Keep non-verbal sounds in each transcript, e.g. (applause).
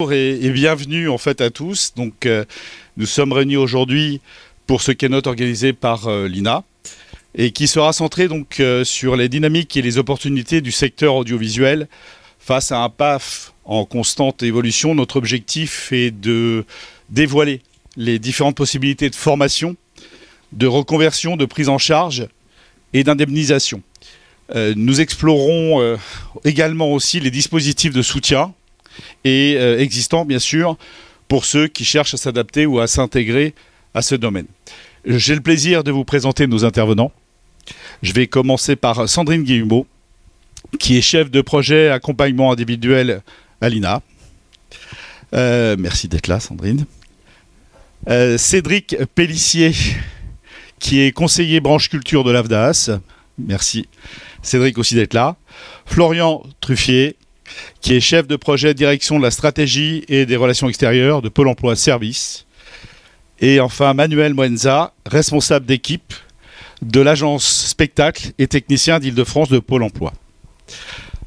Bonjour et, bienvenue en fait à tous. Donc, euh, nous sommes réunis aujourd'hui pour ce keynote organisé par euh, l'INA et qui sera centré donc euh, sur les dynamiques et les opportunités du secteur audiovisuel face à un PAF en constante évolution. Notre objectif est de dévoiler les différentes possibilités de formation, de reconversion, de prise en charge et d'indemnisation. nous explorons également aussi les dispositifs de soutien et euh, existant bien sûr pour ceux qui cherchent à s'adapter ou à s'intégrer à ce domaine. J'ai le plaisir de vous présenter nos intervenants. Je vais commencer par Sandrine Guillemot, qui est chef de projet accompagnement individuel à l'INA. Euh, merci d'être là, Sandrine. Euh, Cédric Pellissier, qui est conseiller branche culture de l'AFDAS. Merci, Cédric, aussi d'être là. Florian Truffier, qui est chef de projet direction de la stratégie et des relations extérieures de Pôle emploi Service. Et enfin, Manuel Moenza, responsable d'équipe de l'agence spectacle et technicien d'Île-de-France de Pôle emploi.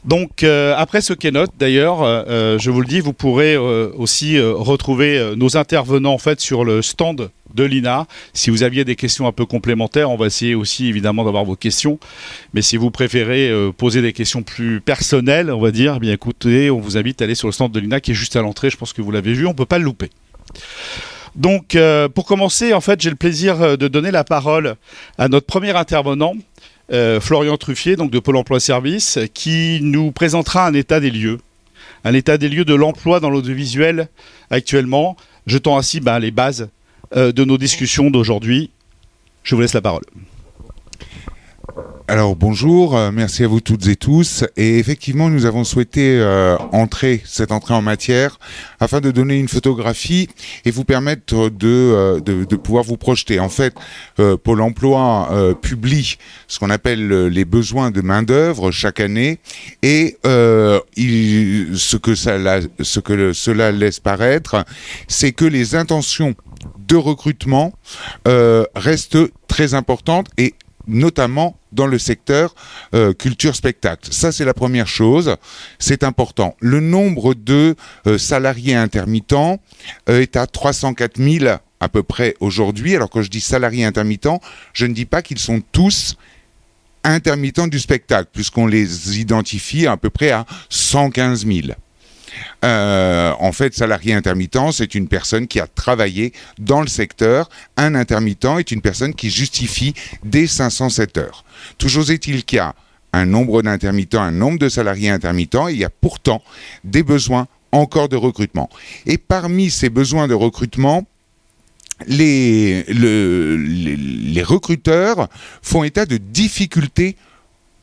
Donc euh, après ce keynote, d'ailleurs, euh, euh, je vous le dis, vous pourrez aussi retrouver nos intervenants en sur le stand de l'INA. Si vous aviez des questions un peu complémentaires, on va essayer aussi évidemment d'avoir vos questions. Mais si vous préférez poser des questions plus personnelles, on va dire, eh bien écoutez, on vous invite à aller sur le stand de l'INA qui est juste à l'entrée. Je pense que vous l'avez vu, on ne peut pas le louper. Donc, pour commencer, en fait, j'ai le plaisir de donner la parole à notre premier intervenant, euh, Florian Truffier, donc de Pôle Emploi Service, qui nous présentera un état des lieux, un état des lieux de l'emploi dans l'audiovisuel actuellement, jetant ainsi ben, les bases euh, de nos discussions d'aujourd'hui. Je vous laisse la parole. Alors bonjour, euh, merci à vous toutes et tous. Et effectivement, nous avons souhaité euh, entrer cette entrée en matière afin de donner une photographie et vous permettre de, euh, de, pouvoir vous projeter. En fait, Pôle Emploi publie ce qu'on appelle les besoins de main d'œuvre chaque année et ce que cela laisse paraître, c'est que les intentions de recrutement restent très importantes et notamment dans le secteur euh, culture-spectacle. Ça, c'est la première chose. C'est important. Le nombre de euh, salariés intermittents euh, est à 304 000 à peu près aujourd'hui. Alors quand je dis salariés intermittents, je ne dis pas qu'ils sont tous intermittents du spectacle, puisqu'on les identifie à peu près à 115 000. Euh, en fait, salarié intermittent, c'est une personne qui a travaillé dans le secteur. Un intermittent est une personne qui justifie des 507 heures. Toujours est-il qu'il y a un nombre d'intermittents, un nombre de salariés intermittents, et il y a pourtant des besoins encore de recrutement. Et parmi ces besoins de recrutement, les, les recruteurs font état de difficultés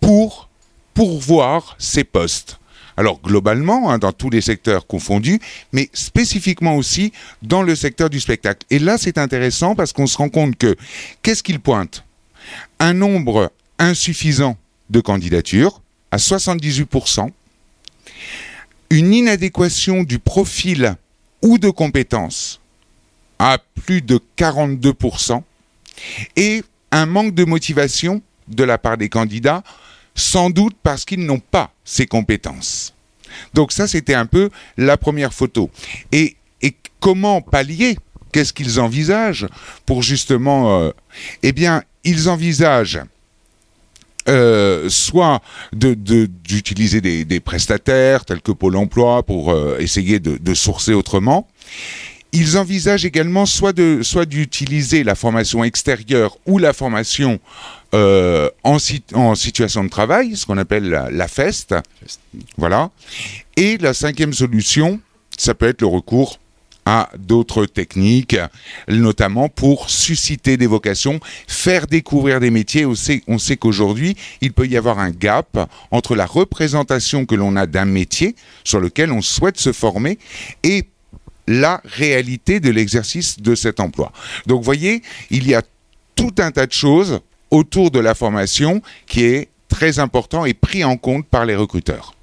pour pourvoir ces postes. Alors globalement, hein, dans tous les secteurs confondus, mais spécifiquement aussi dans le secteur du spectacle. Et là, c'est intéressant parce qu'on se rend compte que qu'est-ce qu'il pointe? Un nombre insuffisant de candidatures à 78%, une inadéquation du profil ou de compétences à plus de 42%, et un manque de motivation de la part des candidats sans doute parce qu'ils n'ont pas ces compétences. Donc ça, c'était un peu la première photo. Et, comment pallier? Qu'est-ce qu'ils envisagent pour justement... Euh, eh bien, ils envisagent euh, soit d'utiliser des, prestataires tels que Pôle Emploi pour euh, essayer de, sourcer autrement. Ils envisagent également soit de soit d'utiliser la formation extérieure ou la formation euh, en, en, situation de travail, ce qu'on appelle la, FEST. Voilà. Et la cinquième solution, ça peut être le recours à d'autres techniques, notamment pour susciter des vocations, faire découvrir des métiers. On sait, on sait qu'aujourd'hui, il peut y avoir un gap entre la représentation que l'on a d'un métier sur lequel on souhaite se former et la réalité de l'exercice de cet emploi. Donc, vous voyez, il y a tout un tas de choses autour de la formation qui est très important et pris en compte par les recruteurs.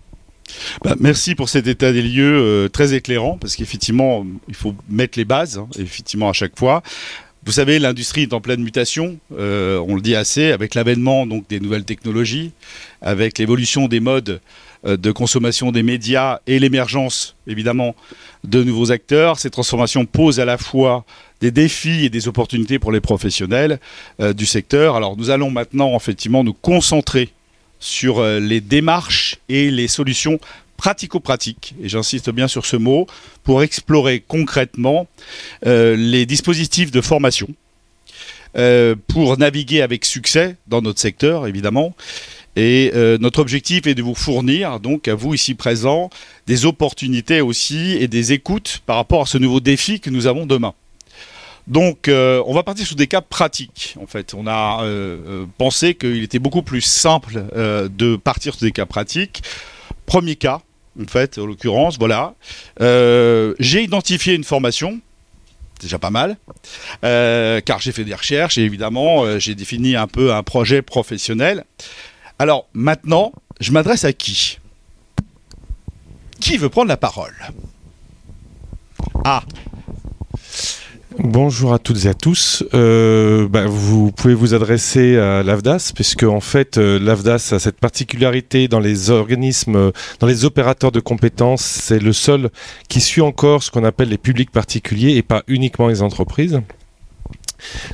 Bah, merci pour cet état des lieux euh, très éclairant, parce qu'effectivement, il faut mettre les bases, hein, effectivement, à chaque fois. Vous savez, l'industrie est en pleine mutation, euh, on le dit assez, avec l'avènement des nouvelles technologies, avec l'évolution des modes de consommation des médias et l'émergence, évidemment, de nouveaux acteurs. Ces transformations posent à la fois des défis et des opportunités pour les professionnels du secteur. Alors nous allons maintenant effectivement nous concentrer sur les démarches et les solutions pratico-pratique, et j'insiste bien sur ce mot, pour explorer concrètement euh, les dispositifs de formation, euh, pour naviguer avec succès dans notre secteur, évidemment. Et euh, notre objectif est de vous fournir, donc à vous ici présents, des opportunités aussi et des écoutes par rapport à ce nouveau défi que nous avons demain. Donc, on va partir sur des cas pratiques. En fait, on a pensé qu'il était beaucoup plus simple de partir sur des cas pratiques. Premier cas, en fait, en l'occurrence, voilà. Euh, j'ai identifié une formation, déjà pas mal, euh, car j'ai fait des recherches et évidemment, euh, j'ai défini un peu un projet professionnel. Alors maintenant, je m'adresse à qui? Qui veut prendre la parole? Ah, Bonjour à toutes et à tous. Euh, bah, vous pouvez vous adresser à l'AFDAS, puisque en fait, euh, l'AFDAS a cette particularité dans les organismes, dans les opérateurs de compétences, c'est le seul qui suit encore ce qu'on appelle les publics particuliers et pas uniquement les entreprises.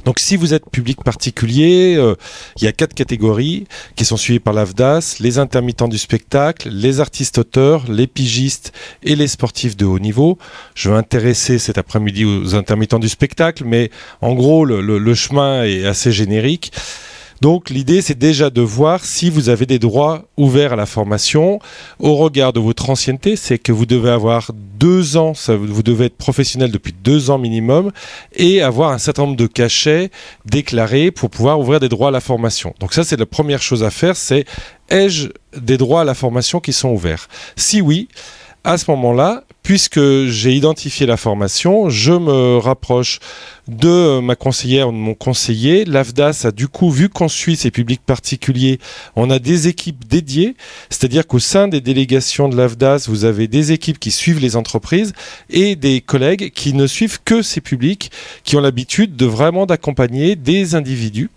Donc si vous êtes public particulier, euh, il y a quatre catégories qui sont suivies par l'AFDAS, les intermittents du spectacle, les artistes auteurs, les pigistes et les sportifs de haut niveau. Je vais intéresser cet après-midi aux intermittents du spectacle, mais en gros le chemin est assez générique. Donc l'idée, c'est déjà de voir si vous avez des droits ouverts à la formation. Au regard de votre ancienneté, c'est que vous devez avoir deux ans, vous devez être professionnel depuis deux ans minimum et avoir un certain nombre de cachets déclarés pour pouvoir ouvrir des droits à la formation. Donc ça, c'est la première chose à faire, c'est ai-je des droits à la formation qui sont ouverts? Si oui, à ce moment-là, puisque j'ai identifié la formation, je me rapproche de ma conseillère ou de mon conseiller. L'AFDAS a du coup, vu qu'on suit ces publics particuliers, on a des équipes dédiées, c'est-à-dire qu'au sein des délégations de l'AFDAS, vous avez des équipes qui suivent les entreprises et des collègues qui ne suivent que ces publics, qui ont l'habitude de vraiment d'accompagner des individus.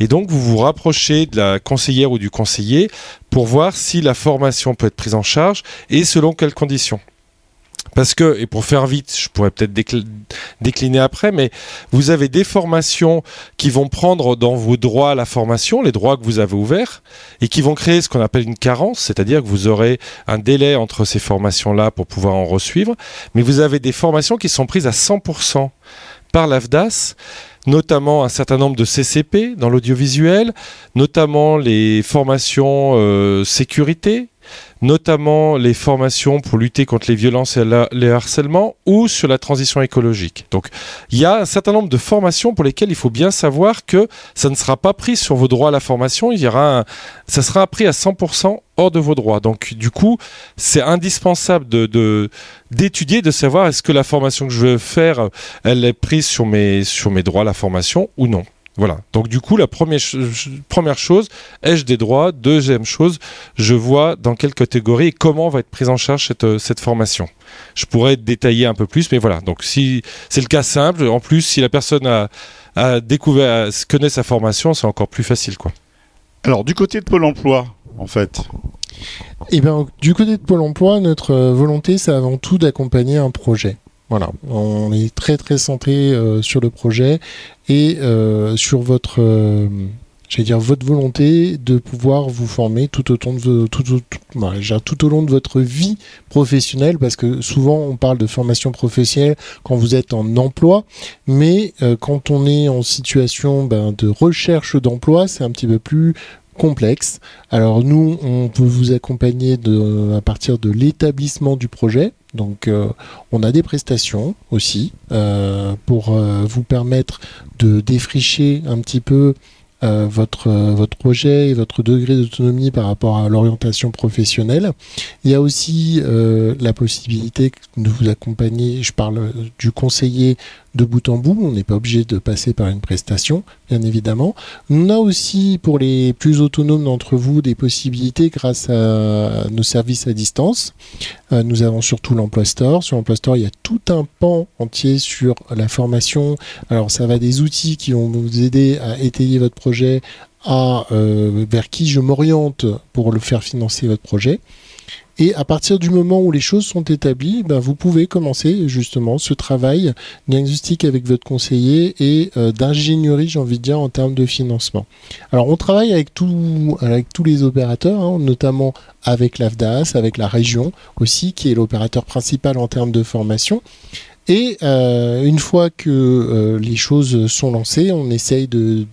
Et donc, vous vous rapprochez de la conseillère ou du conseiller pour voir si la formation peut être prise en charge et selon quelles conditions. Parce que, et pour faire vite, je pourrais peut-être décliner après, mais vous avez des formations qui vont prendre dans vos droits la formation, les droits que vous avez ouverts, et qui vont créer ce qu'on appelle une carence, c'est-à-dire que vous aurez un délai entre ces formations-là pour pouvoir en resuivre. Mais vous avez des formations qui sont prises à 100% par l'AFDAS notamment un certain nombre de CCP dans l'audiovisuel, notamment les formations euh, sécurité, notamment les formations pour lutter contre les violences et les harcèlements ou sur la transition écologique. Donc il y a un certain nombre de formations pour lesquelles il faut bien savoir que ça ne sera pas pris sur vos droits à la formation, il y aura ça sera pris à 100% hors de vos droits. Donc du coup, c'est indispensable de d'étudier, de, savoir est-ce que la formation que je veux faire, elle est prise sur mes sur mes droits à la formation ou non. Voilà. Donc du coup, la première, première chose, ai-je des droits? Deuxième chose, je vois dans quelle catégorie et comment va être prise en charge cette, euh, cette formation. Je pourrais détailler un peu plus, mais voilà. Donc si c'est le cas simple, en plus, si la personne a, a découvert, connaît sa formation, c'est encore plus facile, quoi. Alors du côté de Pôle Emploi, en fait. Eh bien, du côté de Pôle Emploi, notre euh, volonté, c'est avant tout d'accompagner un projet. Voilà, on est très très centré euh, sur le projet et euh, sur votre, euh, votre volonté de pouvoir vous former tout au, long de votre vie professionnelle, parce que souvent on parle de formation professionnelle quand vous êtes en emploi, mais quand on est en situation ben, de recherche d'emploi, c'est un petit peu plus complexe. Alors nous, on peut vous accompagner à partir de l'établissement du projet. Donc euh, on a des prestations aussi euh, pour euh, vous permettre de défricher un petit peu votre, votre projet et votre degré d'autonomie par rapport à l'orientation professionnelle. Il y a aussi la possibilité de vous accompagner, je parle du conseiller de bout en bout. On n'est pas obligé de passer par une prestation, évidemment. On a aussi, pour les plus autonomes d'entre vous, des possibilités grâce à nos services à distance. Euh, nous avons surtout l'Emploi Store. Sur l'Emploi Store, il y a tout un pan entier sur la formation. Alors, ça va des outils qui vont vous aider à étayer votre projet, à euh, vers qui je m'oriente pour le faire financer votre projet. Et à partir du moment où les choses sont établies, ben, vous pouvez commencer justement ce travail diagnostic avec votre conseiller et euh, d'ingénierie, j'ai envie de dire, en termes de financement. Alors on travaille avec, avec tous les opérateurs, hein, notamment avec l'AFDAS, avec la région aussi, qui est l'opérateur principal en termes de formation. Et euh, une fois que euh, les choses sont lancées, on essaye de,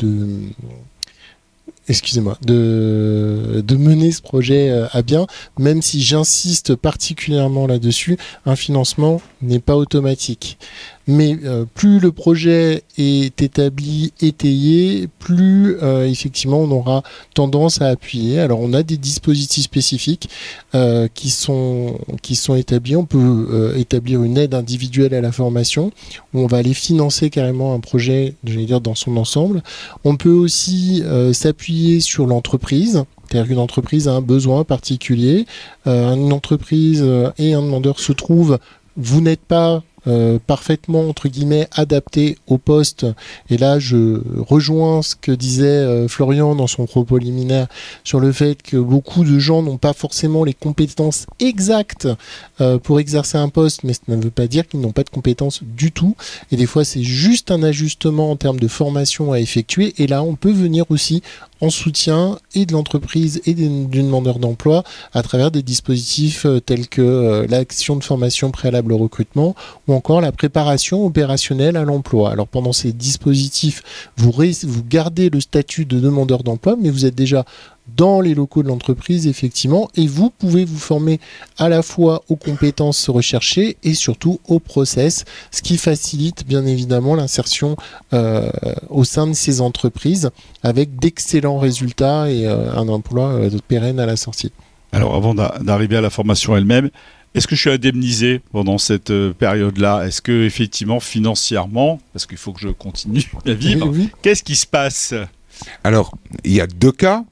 excusez-moi, de, de, mener ce projet euh, à bien, même si j'insiste particulièrement là-dessus, un financement n'est pas automatique. Mais euh, plus le projet est établi, étayé, plus euh, effectivement on aura tendance à appuyer. Alors on a des dispositifs spécifiques euh, qui, sont, qui sont établis. On peut établir une aide individuelle à la formation on va aller financer carrément un projet, je vais dire, dans son ensemble. On peut aussi s'appuyer sur l'entreprise. C'est-à-dire qu'une entreprise a un besoin particulier, une entreprise et un demandeur se trouvent vous n'êtes pas euh, parfaitement entre guillemets adapté au poste. Et là, je rejoins ce que disait euh, Florian dans son propos liminaire sur le fait que beaucoup de gens n'ont pas forcément les compétences exactes euh, pour exercer un poste, mais ça ne veut pas dire qu'ils n'ont pas de compétences du tout. Et des fois, c'est juste un ajustement en termes de formation à effectuer. Et là, on peut venir aussi en soutien et de l'entreprise et du demandeur d'emploi à travers des dispositifs tels que l'action de formation préalable au recrutement encore la préparation opérationnelle à l'emploi. Alors pendant ces dispositifs, vous gardez le statut de demandeur d'emploi, mais vous êtes déjà dans les locaux de l'entreprise, effectivement, et vous pouvez vous former à la fois aux compétences recherchées et surtout au process, ce qui facilite bien évidemment l'insertion euh, au sein de ces entreprises avec d'excellents résultats et euh, un emploi euh, pérenne à la sortie. Alors avant d'arriver à la formation elle-même, est-ce que je suis indemnisé pendant cette période-là? Est-ce que effectivement financièrement, parce qu'il faut que je continue (laughs) à vivre, qu'est-ce qui se passe? Alors, il y a deux cas.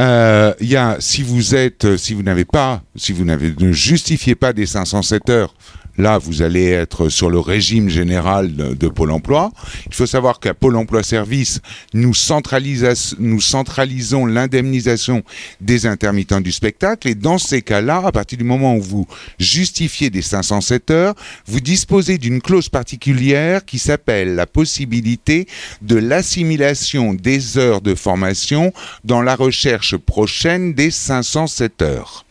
Euh, il y a si vous êtes, si vous n'avez pas, si vous n'avez ne justifiez pas des 507 heures Là, vous allez être sur le régime général de, Pôle emploi. Il faut savoir qu'à Pôle emploi Service, nous, centralisons l'indemnisation des intermittents du spectacle. Et dans ces cas-là, à partir du moment où vous justifiez des 507 heures, vous disposez d'une clause particulière qui s'appelle la possibilité de l'assimilation des heures de formation dans la recherche prochaine des 507 heures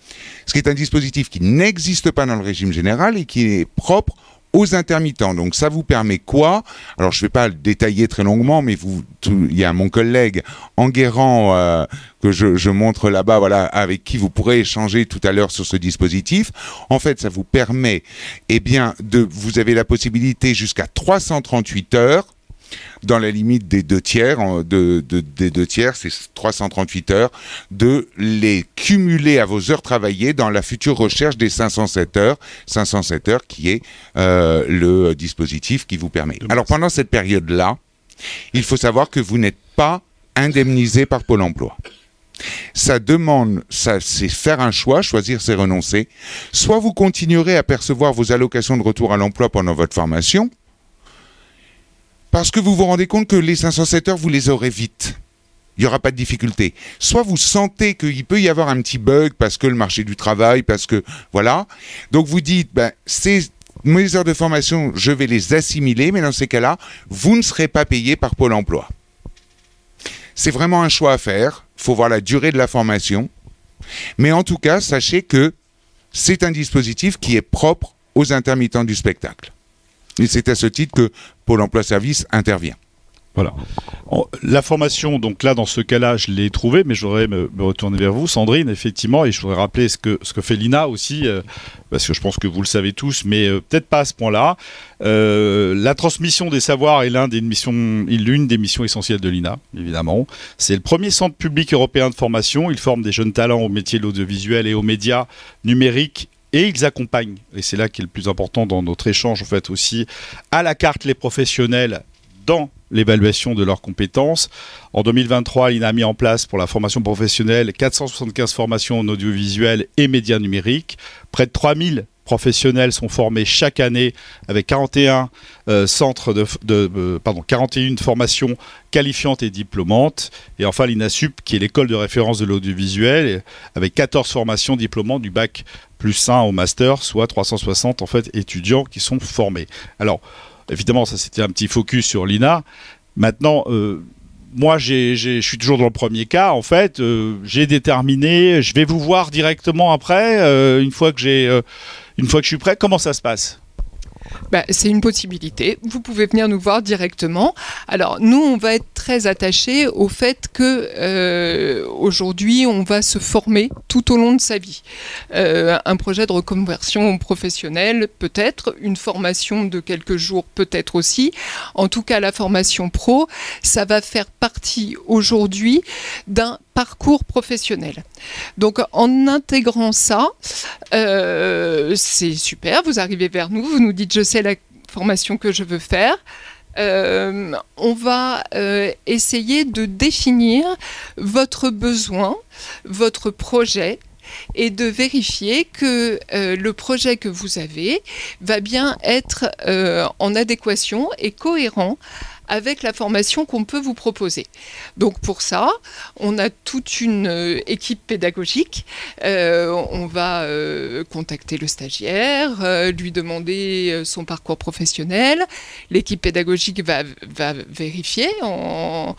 ce qui est un dispositif qui n'existe pas dans le régime général et qui est propre aux intermittents. Donc ça vous permet quoi? Alors je ne vais pas le détailler très longuement, mais il y a mon collègue Enguerrand euh, que je, montre là-bas, voilà, avec qui vous pourrez échanger tout à l'heure sur ce dispositif. En fait, ça vous permet, eh bien, de, vous avez la possibilité jusqu'à 338 heures dans la limite des deux tiers, de, des deux tiers, c'est 338 heures, de les cumuler à vos heures travaillées dans la future recherche des 507 heures, 507 heures qui est euh, le dispositif qui vous permet. Alors pendant cette période-là, il faut savoir que vous n'êtes pas indemnisé par Pôle Emploi. Ça demande, ça, c'est faire un choix, choisir c'est renoncer. Soit vous continuerez à percevoir vos allocations de retour à l'emploi pendant votre formation, parce que vous vous rendez compte que les 507 heures, vous les aurez vite. Il n'y aura pas de difficulté. Soit vous sentez qu'il peut y avoir un petit bug parce que le marché du travail, parce que voilà. Donc vous dites, ben, ces mes heures de formation, je vais les assimiler, mais dans ces cas-là, vous ne serez pas payé par Pôle Emploi. C'est vraiment un choix à faire. Il faut voir la durée de la formation. Mais en tout cas, sachez que c'est un dispositif qui est propre aux intermittents du spectacle. Et c'est à ce titre que Pôle emploi service intervient. Voilà. La formation, donc là, dans ce cas-là, je l'ai trouvée, mais je voudrais me, retourner vers vous, Sandrine, effectivement, et je voudrais rappeler ce que, fait l'INA aussi, euh, parce que je pense que vous le savez tous, mais euh, peut-être pas à ce point-là. Euh, la transmission des savoirs est l'une des des missions essentielles de l'INA, évidemment. C'est le premier centre public européen de formation. Il forme des jeunes talents au métier de l'audiovisuel et aux médias numériques et ils accompagnent, et c'est là qui est le plus important dans notre échange en fait aussi, à la carte les professionnels dans l'évaluation de leurs compétences. En 2023, l'INA a mis en place pour la formation professionnelle 475 formations en audiovisuel et médias numériques, près de 3000 professionnels sont formés chaque année avec 41 euh, centres de, euh, pardon 41 formations qualifiantes et diplômantes et enfin l'INASUP qui est l'école de référence de l'audiovisuel avec 14 formations diplômantes du bac plus 1 au master soit 360 en fait étudiants qui sont formés. Alors évidemment ça c'était un petit focus sur l'INA. Maintenant euh, moi, je suis toujours dans le premier cas. En fait, j'ai déterminé. Je vais vous voir directement après, une fois que j'ai, une fois que je suis prêt. Comment ça se passe bah, c'est une possibilité. Vous pouvez venir nous voir directement. Alors nous, on va être très attachés au fait que euh, aujourd'hui, on va se former tout au long de sa vie. Euh, un projet de reconversion professionnelle, peut-être, une formation de quelques jours, peut-être aussi. En tout cas, la formation pro, ça va faire partie aujourd'hui d'un parcours professionnel. Donc en intégrant ça, euh, c'est super, vous arrivez vers nous, vous nous dites je sais la formation que je veux faire. Euh, on va euh, essayer de définir votre besoin, votre projet, et de vérifier que le projet que vous avez va bien être en adéquation et cohérent avec la formation qu'on peut vous proposer. Donc pour ça, on a toute une euh, équipe pédagogique. Euh, on va euh, contacter le stagiaire, lui demander son parcours professionnel. L'équipe pédagogique va, va vérifier en,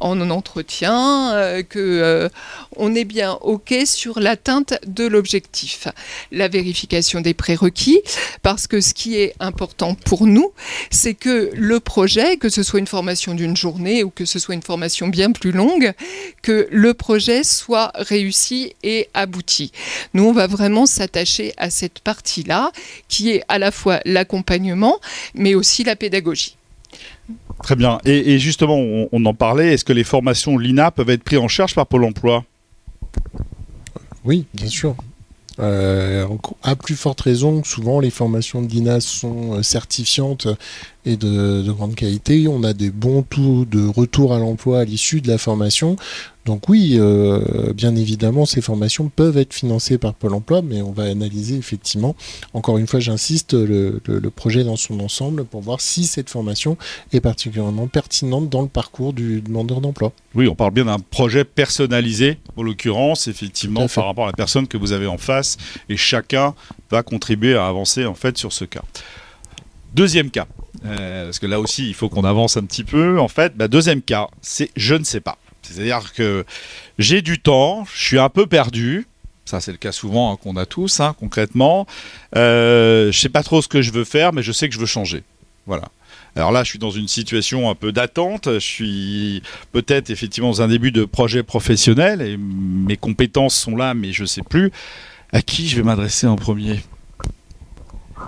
en entretien que on est bien OK sur l'atteinte de l'objectif. La vérification des prérequis, parce que ce qui est important pour nous, c'est que le projet, que ce soit une formation d'une journée ou que ce soit une formation bien plus longue, que le projet soit réussi et abouti. Nous, on va vraiment s'attacher à cette partie-là, qui est à la fois l'accompagnement, mais aussi la pédagogie. Très bien. Et, et justement, on, on en parlait. Est-ce que les formations l'INA peuvent être prises en charge par Pôle Emploi? Oui, bien sûr. Euh, à plus forte raison, souvent les formations de l'INA sont euh, certifiantes et de, de, grande qualité. On a des bons taux de retour à l'emploi à l'issue de la formation. Donc oui, euh, bien évidemment, ces formations peuvent être financées par Pôle Emploi, mais on va analyser effectivement, encore une fois, j'insiste, le, le, le, projet dans son ensemble pour voir si cette formation est particulièrement pertinente dans le parcours du demandeur d'emploi. Oui, on parle bien d'un projet personnalisé, en l'occurrence, effectivement, par rapport à la personne que vous avez en face, et chacun va contribuer à avancer en fait sur ce cas. Deuxième cas, euh, parce que là aussi, il faut qu'on avance un petit peu. En fait, bah, deuxième cas, c'est je ne sais pas. C'est-à-dire que j'ai du temps, je suis un peu perdu. Ça, c'est le cas souvent hein, qu'on a tous, hein, concrètement. Euh, je sais pas trop ce que je veux faire, mais je sais que je veux changer. Voilà. Alors là, je suis dans une situation un peu d'attente. Je suis peut-être effectivement dans un début de projet professionnel et mes compétences sont là, mais je sais plus à qui je vais m'adresser en premier.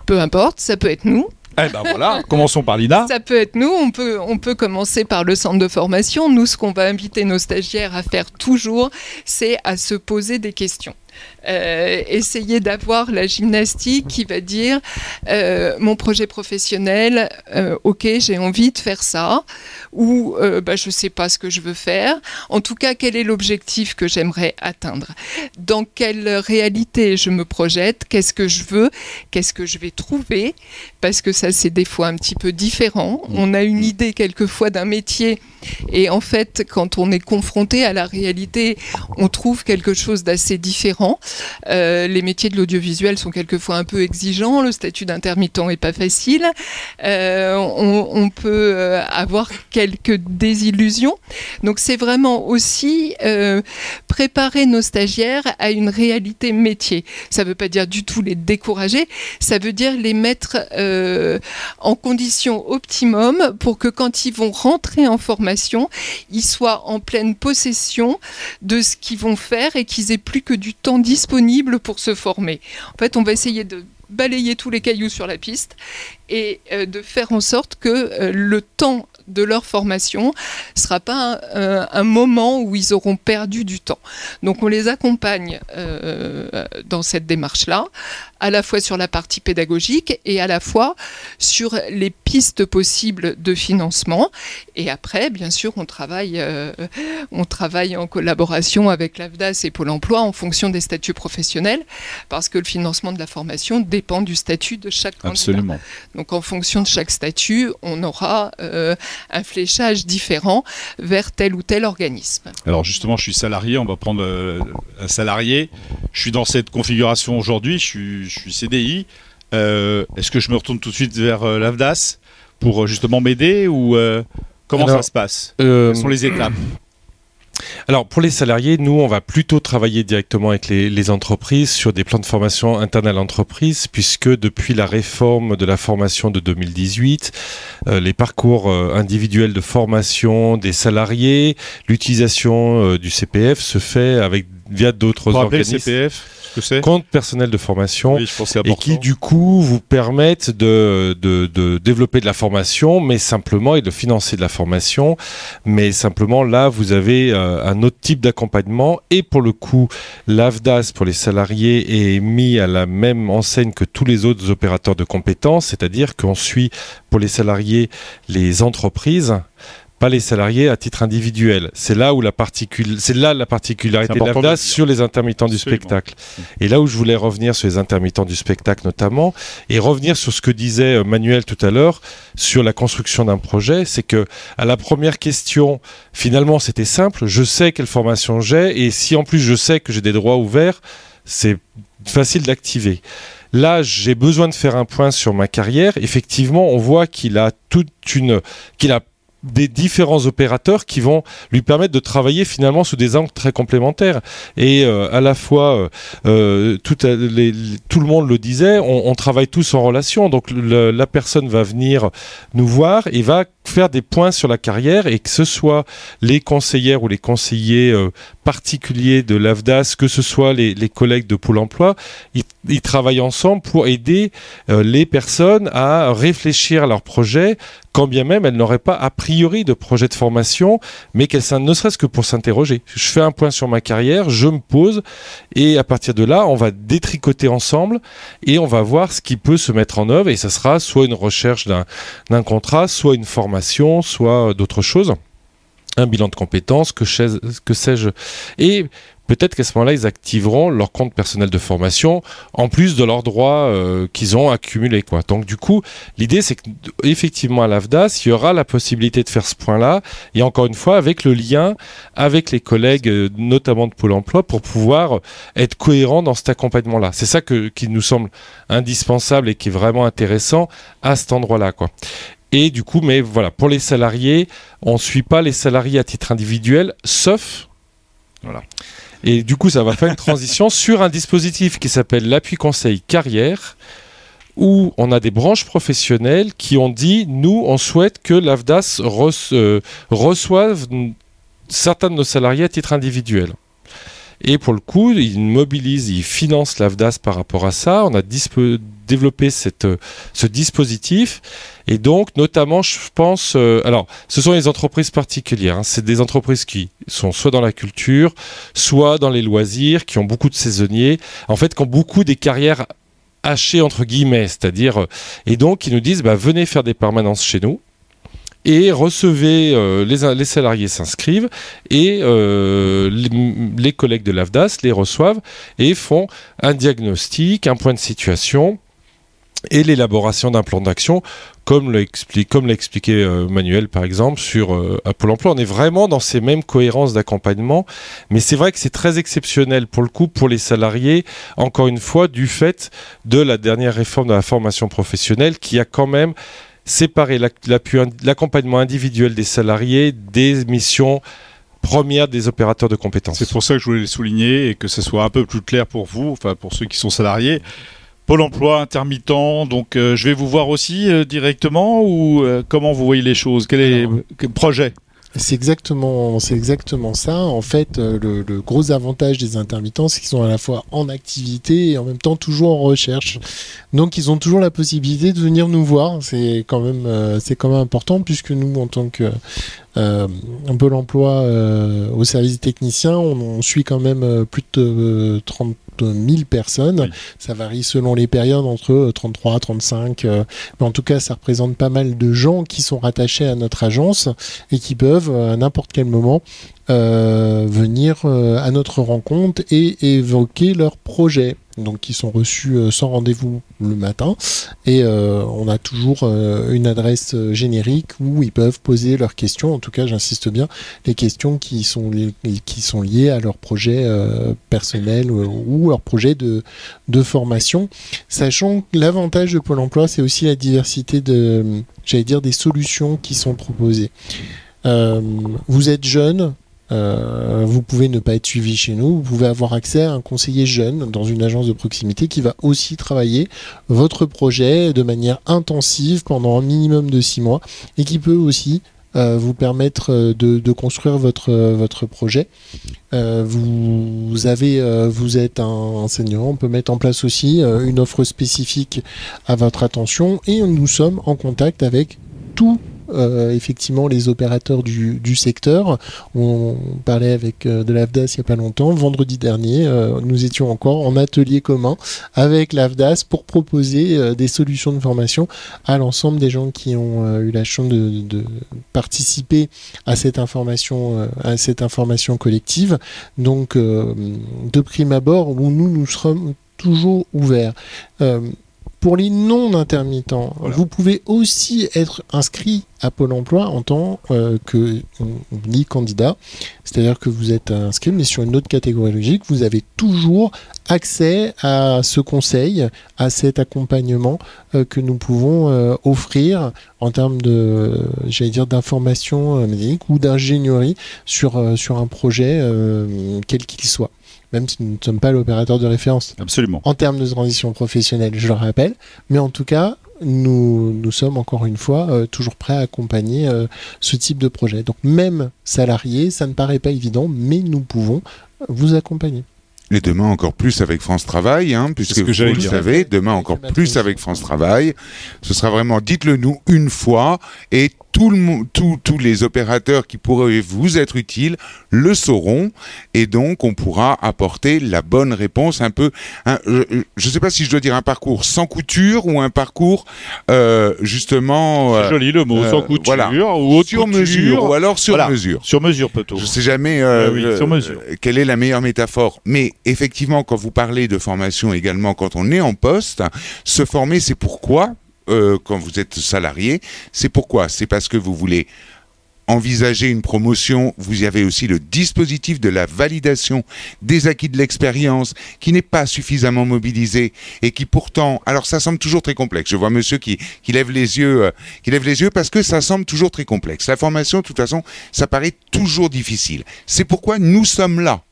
Peu importe, ça peut être nous. Eh ben voilà, commençons par l'INA. Ça peut être nous, on peut, on peut commencer par le centre de formation. Nous, ce qu'on va inviter nos stagiaires à faire toujours, c'est à se poser des questions. Euh, essayer d'avoir la gymnastique qui va dire euh, mon projet professionnel, euh, ok, j'ai envie de faire ça, ou euh, bah, je ne sais pas ce que je veux faire. En tout cas, quel est l'objectif que j'aimerais atteindre? Dans quelle réalité je me projette? Qu'est-ce que je veux? Qu'est-ce que je vais trouver? Parce que ça, c'est des fois un petit peu différent. On a une idée quelquefois d'un métier, et en fait, quand on est confronté à la réalité, on trouve quelque chose d'assez différent. Euh, les métiers de l'audiovisuel sont quelquefois un peu exigeants, le statut d'intermittent est pas facile, euh, on, on, peut euh, avoir quelques désillusions. Donc c'est vraiment aussi euh, préparer nos stagiaires à une réalité métier. Ça ne veut pas dire du tout les décourager, ça veut dire les mettre euh, en condition optimum pour que quand ils vont rentrer en formation, ils soient en pleine possession de ce qu'ils vont faire et qu'ils aient plus que du temps disponible pour se former. En fait, on va essayer de balayer tous les cailloux sur la piste et euh, de faire en sorte que euh, le temps de leur formation ne sera pas un, un, moment où ils auront perdu du temps. Donc on les accompagne euh, dans cette démarche-là, à la fois sur la partie pédagogique et à la fois sur les pistes possibles de financement. Et après, bien sûr, on travaille, euh, on travaille en collaboration avec l'AFDAS et Pôle emploi en fonction des statuts professionnels, parce que le financement de la formation dépend du statut de chaque candidat. Absolument. Donc en fonction de chaque statut, on aura euh, un fléchage différent vers tel ou tel organisme. Alors justement, je suis salarié, on va prendre euh, un salarié. Je suis dans cette configuration aujourd'hui, je suis, je suis CDI. Euh, Est-ce que je me retourne tout de suite vers euh, l'AFDAS pour euh, justement m'aider ou euh, comment Alors, ça se passe? Euh, Quelles sont les étapes? Alors pour les salariés, nous on va plutôt travailler directement avec les, entreprises sur des plans de formation internes à l'entreprise, puisque depuis la réforme de la formation de 2018, euh, les parcours euh, individuels de formation des salariés, l'utilisation euh, du CPF se fait avec via d'autres organismes, CPF, ce que c'est compte personnel de formation. Oui, je pense et qui du coup vous permettent de, de, de développer de la formation, mais simplement et de financer de la formation, mais simplement là vous avez euh, un autre type d'accompagnement. Et pour le coup l'AFDAS pour les salariés est mis à la même enseigne que tous les autres opérateurs de compétences, c'est-à-dire qu'on suit pour les salariés les entreprises pas les salariés à titre individuel. C'est là où la c'est là la particularité de sur les intermittents du Absolument. spectacle. Et là où je voulais revenir sur les intermittents du spectacle notamment, et revenir sur ce que disait euh, Manuel tout à l'heure sur la construction d'un projet, c'est que à la première question, finalement c'était simple, je sais quelle formation j'ai, et si en plus je sais que j'ai des droits ouverts, c'est facile d'activer. Là, j'ai besoin de faire un point sur ma carrière. Effectivement, on voit qu'il a toute une, qu'il a des différents opérateurs qui vont lui permettre de travailler finalement sous des angles très complémentaires. Et euh, à la fois, euh, euh, tout, le monde le disait, on, travaille tous en relation. Donc la personne va venir nous voir et va faire des points sur la carrière et que ce soit les conseillères ou les conseillers particuliers de l'AFDAS, que ce soit les, collègues de Pôle emploi, ils, ils travaillent ensemble pour aider les personnes à réfléchir à leur projet, quand bien même elles n'auraient pas a priori de projet de formation, mais qu'elles s'in- ne serait-ce que pour s'interroger. Je fais un point sur ma carrière, je me pose, et à partir de là, on va détricoter ensemble et on va voir ce qui peut se mettre en œuvre, et ça sera soit une recherche d'un d'un contrat, soit une formation, soit euh, d'autres choses, un bilan de compétences, que, sais- que sais-je. Et peut-être qu'à ce moment-là, ils activeront leur compte personnel de formation en plus de leurs droits euh, qu'ils ont accumulés. Quoi. Donc du coup, l'idée c'est qu'effectivement à l'AFDAS, il y aura la possibilité de faire ce point-là, et encore une fois avec le lien avec les collègues, euh, notamment de Pôle Emploi, pour pouvoir être cohérent dans cet accompagnement-là. C'est ça que, qui nous semble indispensable et qui est vraiment intéressant à cet endroit-là. Quoi. Et du coup, mais voilà, pour les salariés, on ne suit pas les salariés à titre individuel, sauf. Voilà. Et du coup, ça va faire une transition (laughs) sur un dispositif qui s'appelle l'appui conseil carrière, où on a des branches professionnelles qui ont dit nous, on souhaite que l'AFDAS euh, reçoive certains de nos salariés à titre individuel. Et pour le coup, ils mobilisent, ils financent l'AFDAS par rapport à ça. On a cette, euh, ce dispositif. Et donc, notamment, je pense, euh, alors, ce sont les entreprises particulières. hein. C'est des entreprises qui sont soit dans la culture, soit dans les loisirs, qui ont beaucoup de saisonniers. En fait, qui ont beaucoup des carrières hachées entre guillemets, c'est-à-dire, euh, et donc, ils nous disent, bah, venez faire des permanences chez nous. Et recevez, les, les salariés s'inscrivent et les, les collègues de l'AFDAS les reçoivent et font un diagnostic, un point de situation et l'élaboration d'un plan d'action, comme l'a expliqué, euh, Manuel par exemple sur euh, Emploi. On est vraiment dans ces mêmes cohérences d'accompagnement, mais c'est vrai que c'est très exceptionnel pour le coup pour les salariés, encore une fois, du fait de la dernière réforme de la formation professionnelle qui a quand même séparé l'accompagnement individuel des salariés des missions premières des opérateurs de compétences. C'est pour ça que je voulais le souligner et que ce soit un peu plus clair pour vous, enfin pour ceux qui sont salariés. Pôle emploi, intermittent, donc euh, je vais vous voir aussi euh, directement ou euh, comment vous voyez les choses? Quel est Alors, quel projet? C'est exactement, c'est exactement ça. En fait, le, le gros avantage des intermittents, c'est qu'ils sont à la fois en activité et en même temps toujours en recherche. Donc, ils ont toujours la possibilité de venir nous voir. C'est quand même, c'est quand même important puisque nous, en tant que Pôle emploi euh, au service technicien, on, on suit quand même euh, plus de 30 000 personnes. Oui. Ça varie selon les périodes, entre 33, 35. euh, mais en tout cas, ça représente pas mal de gens qui sont rattachés à notre agence et qui peuvent, euh, à n'importe quel moment, euh, venir euh, à notre rencontre et évoquer leurs projets. Donc, ils sont reçus euh, sans rendez-vous le matin et euh, on a toujours euh, une adresse générique où ils peuvent poser leurs questions. En tout cas, j'insiste bien, les questions qui sont, qui sont liées à leur projet personnel ou leur projet de, de formation. Sachant que l'avantage de Pôle emploi, c'est aussi la diversité de, j'allais dire, des solutions qui sont proposées. Vous êtes jeune, euh, vous pouvez ne pas être suivi chez nous, vous pouvez avoir accès à un conseiller jeune dans une agence de proximité qui va aussi travailler votre projet de manière intensive pendant un minimum de six mois et qui peut aussi euh, vous permettre euh, de, construire votre, votre projet. Vous, avez, vous êtes un enseignant, on peut mettre en place aussi une offre spécifique à votre attention et nous sommes en contact avec tous euh, effectivement les opérateurs du, secteur. On parlait avec euh, de l'AFDAS il n'y a pas longtemps. Vendredi dernier, euh, nous étions encore en atelier commun avec l'AFDAS pour proposer des solutions de formation à l'ensemble des gens qui ont eu la chance de, participer à cette information, à cette information collective. Donc, de prime abord, nous nous serons toujours ouverts. Euh, pour les non-intermittents, Voilà. vous pouvez aussi être inscrit à Pôle emploi en tant euh, que on dit candidat, c'est-à-dire que vous êtes inscrit, mais sur une autre catégorie logique, vous avez toujours accès à ce conseil, à cet accompagnement euh, que nous pouvons euh, offrir en termes de, j'allais dire, d'information euh, médiatique ou d'ingénierie sur, euh, sur un projet, euh, quel qu'il soit. Même si nous ne sommes pas l'opérateur de référence Absolument. en termes de transition professionnelle, je le rappelle. Mais en tout cas, nous, nous sommes encore une fois euh, toujours prêts à accompagner euh, ce type de projet. Donc même salariés, ça ne paraît pas évident, mais nous pouvons vous accompagner. Et demain encore plus avec France Travail, hein, puisque vous le savez, demain encore plus avec France Travail. Ce sera vraiment, dites-le nous une fois, et tout le monde, tous les opérateurs qui pourraient vous être utiles le sauront, et donc on pourra apporter la bonne réponse, un peu. un- je ne sais pas si je dois dire un parcours sans couture ou un parcours euh, justement C'est euh, joli le mot, euh, sans couture voilà. ou sur couture, mesure ou alors sur Voilà. mesure. Sur mesure plutôt. Je sais jamais euh, oui, euh, sur mesure. euh, quelle est la meilleure métaphore. Mais effectivement, quand vous parlez de formation également, quand on est en poste, se former, c'est pourquoi, euh, quand vous êtes salarié, c'est pourquoi? C'est parce que vous voulez envisager une promotion, vous avez aussi le dispositif de la validation des acquis de l'expérience qui n'est pas suffisamment mobilisé et qui pourtant, alors ça semble toujours très complexe. Je vois monsieur qui, qui lève les yeux, euh, qui lève les yeux parce que ça semble toujours très complexe. La formation, de toute façon, ça paraît toujours difficile. C'est pourquoi nous sommes là.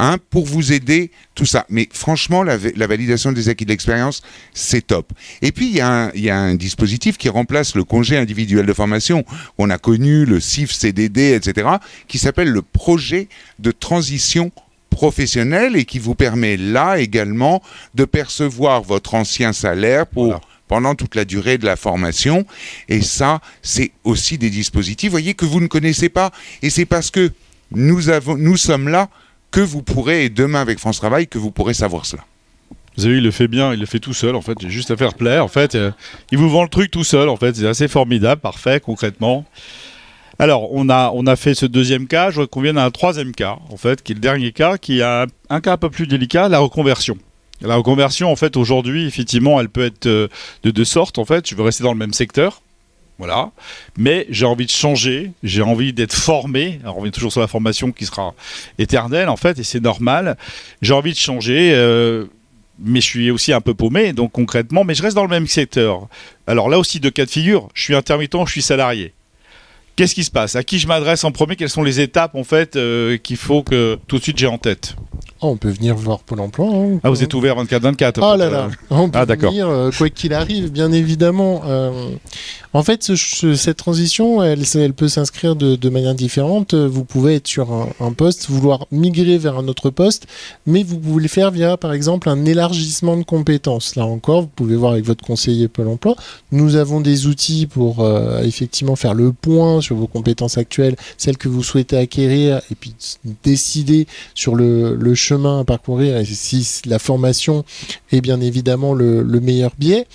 Hein, pour vous aider, tout ça. Mais franchement, la, va- la validation des acquis de l'expérience, c'est top. Et puis, il y, a un- il y a un dispositif qui remplace le congé individuel de formation. On a connu le CIF, CDD, etc., qui s'appelle le projet de transition professionnelle et qui vous permet là également de percevoir votre ancien salaire pour Voilà. pendant toute la durée de la formation. Et ça, c'est aussi des dispositifs, voyez, que vous ne connaissez pas. Et c'est parce que nous, avons, nous sommes là que vous pourrez, demain avec France Travail, que vous pourrez savoir cela. Vu, il le fait bien, il le fait tout seul en fait, j'ai juste à faire plaire. En fait, euh, il vous vend le truc tout seul en fait, c'est assez formidable, parfait, concrètement. Alors, on a, on a fait ce deuxième cas, je voudrais qu'on vienne à un troisième cas, en fait, qui est le dernier cas, qui a un, un cas un peu plus délicat, la reconversion. La reconversion, en fait, aujourd'hui, effectivement, elle peut être euh, de deux sortes, en fait. Je veux rester dans le même secteur, voilà. Mais j'ai envie de changer, j'ai envie d'être formé. Alors, on revient toujours sur la formation qui sera éternelle, en fait, et c'est normal. J'ai envie de changer. euh, mais je suis aussi un peu paumé, donc concrètement, mais je reste dans le même secteur. Alors là aussi, deux cas de figure, je suis intermittent, je suis salarié. Qu'est-ce qui se passe? À qui je m'adresse en premier? Quelles sont les étapes en fait euh, qu'il faut que tout de suite j'ai en tête? Oh, on peut venir voir Pôle emploi. hein. Ah, vous êtes ouvert 24-24 Oh là là, on peut Ah, venir, euh, quoi qu'il arrive, bien évidemment. Euh, En fait, ce- cette transition, elle, peut s'inscrire de, manière différente. Vous pouvez être sur un, poste, vouloir migrer vers un autre poste, mais vous pouvez le faire via, par exemple, un élargissement de compétences. Là encore, vous pouvez voir avec votre conseiller Pôle Emploi. Nous avons des outils pour euh, effectivement faire le point sur vos compétences actuelles, celles que vous souhaitez acquérir, et puis décider sur le, chemin à parcourir et si la formation est bien évidemment le meilleur biais.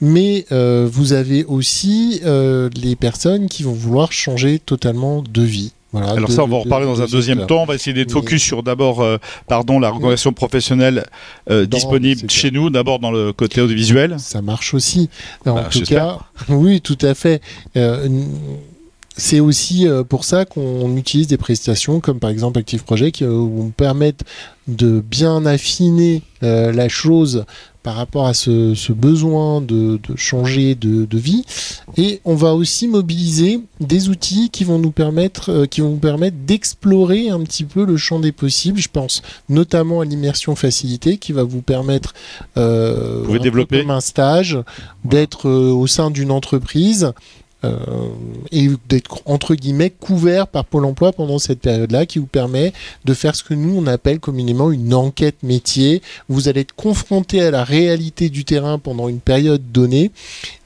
Mais euh, vous avez aussi euh, les personnes qui vont vouloir changer totalement de vie. Voilà, Alors de- ça, on va en de- reparler dans de un deuxième secteur. temps. On va essayer d'être focus sur d'abord, euh, pardon, la reconversion professionnelle euh, Dans disponible le chez nous, d'abord dans le côté audiovisuel. Ça marche aussi. En Bah, tout j'espère. cas, (laughs) oui, tout à fait. Euh, c'est aussi euh, pour ça qu'on utilise des prestations comme par exemple Active Project qui euh, nous permettent de bien affiner euh, la chose par rapport à ce, ce besoin de, de changer de, de vie. Et on va aussi mobiliser des outils qui vont nous permettre, euh, qui vont nous permettre d'explorer un petit peu le champ des possibles. Je pense notamment à l'immersion facilitée qui va vous permettre euh, Vous un développer comme un stage, d'être euh, au sein d'une entreprise et d'être entre guillemets couvert par Pôle Emploi pendant cette période-là, qui vous permet de faire ce que nous on appelle communément une enquête métier. Vous allez être confronté à la réalité du terrain pendant une période donnée,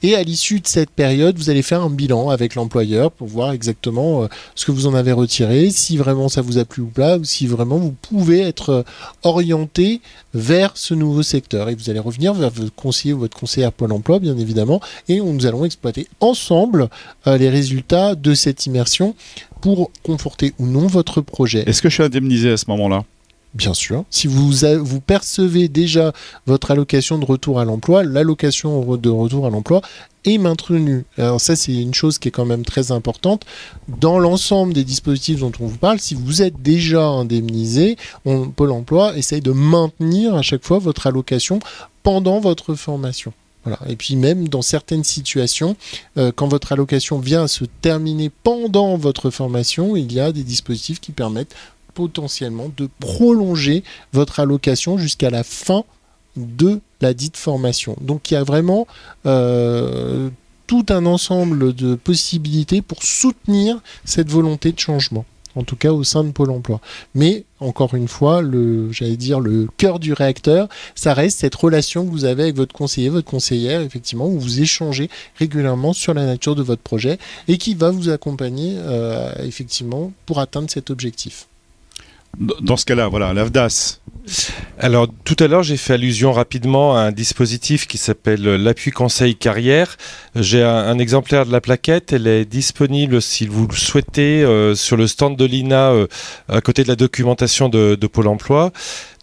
et à l'issue de cette période, vous allez faire un bilan avec l'employeur pour voir exactement euh, ce que vous en avez retiré, si vraiment ça vous a plu ou pas, ou si vraiment vous pouvez être euh, orienté vers ce nouveau secteur. Et vous allez revenir vers votre conseiller ou votre conseillère Pôle Emploi, bien évidemment, et nous allons exploiter ensemble euh, les résultats de cette immersion pour conforter ou non votre projet. Est-ce que je suis indemnisé à ce moment-là? Bien sûr. Si vous, vous percevez déjà votre allocation de retour à l'emploi, l'allocation de retour à l'emploi est maintenue. Alors ça, c'est une chose qui est quand même très importante. Dans l'ensemble des dispositifs dont on vous parle, si vous êtes déjà indemnisé, on, Pôle emploi essaye de maintenir à chaque fois votre allocation pendant votre formation. Voilà. Et puis même dans certaines situations, euh, quand votre allocation vient à se terminer pendant votre formation, il y a des dispositifs qui permettent potentiellement de prolonger votre allocation jusqu'à la fin de la dite formation. Donc il y a vraiment euh, tout un ensemble de possibilités pour soutenir cette volonté de changement, en tout cas au sein de Pôle Emploi. Mais encore une fois, j'allais dire le cœur du réacteur, ça reste cette relation que vous avez avec votre conseiller, votre conseillère, effectivement, où vous échangez régulièrement sur la nature de votre projet et qui va vous accompagner euh, effectivement pour atteindre cet objectif. Dans ce cas-là, voilà, l'AFDAS. Alors tout à l'heure, j'ai fait allusion rapidement à un dispositif qui s'appelle l'appui conseil carrière. J'ai un, exemplaire de la plaquette. Elle est disponible si vous le souhaitez euh, sur le stand de l'INA euh, à côté de la documentation de, de Pôle Emploi.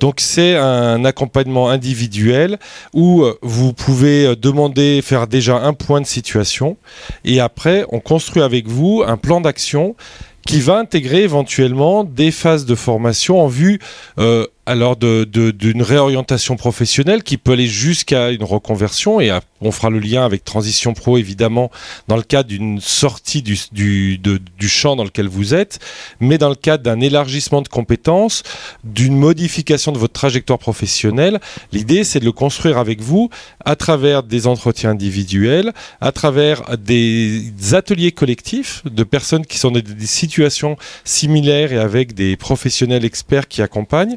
Donc c'est un accompagnement individuel où euh, vous pouvez demander, faire déjà un point de situation et après on construit avec vous un plan d'action qui va intégrer éventuellement des phases de formation en vue euh, alors d'une réorientation professionnelle qui peut aller jusqu'à une reconversion et à- on fera le lien avec Transition Pro évidemment dans le cadre d'une sortie du, du, du champ dans lequel vous êtes, mais dans le cadre d'un élargissement de compétences, d'une modification de votre trajectoire professionnelle. L'idée c'est de le construire avec vous à travers des entretiens individuels, à travers des ateliers collectifs de personnes qui sont dans des situations similaires et avec des professionnels experts qui accompagnent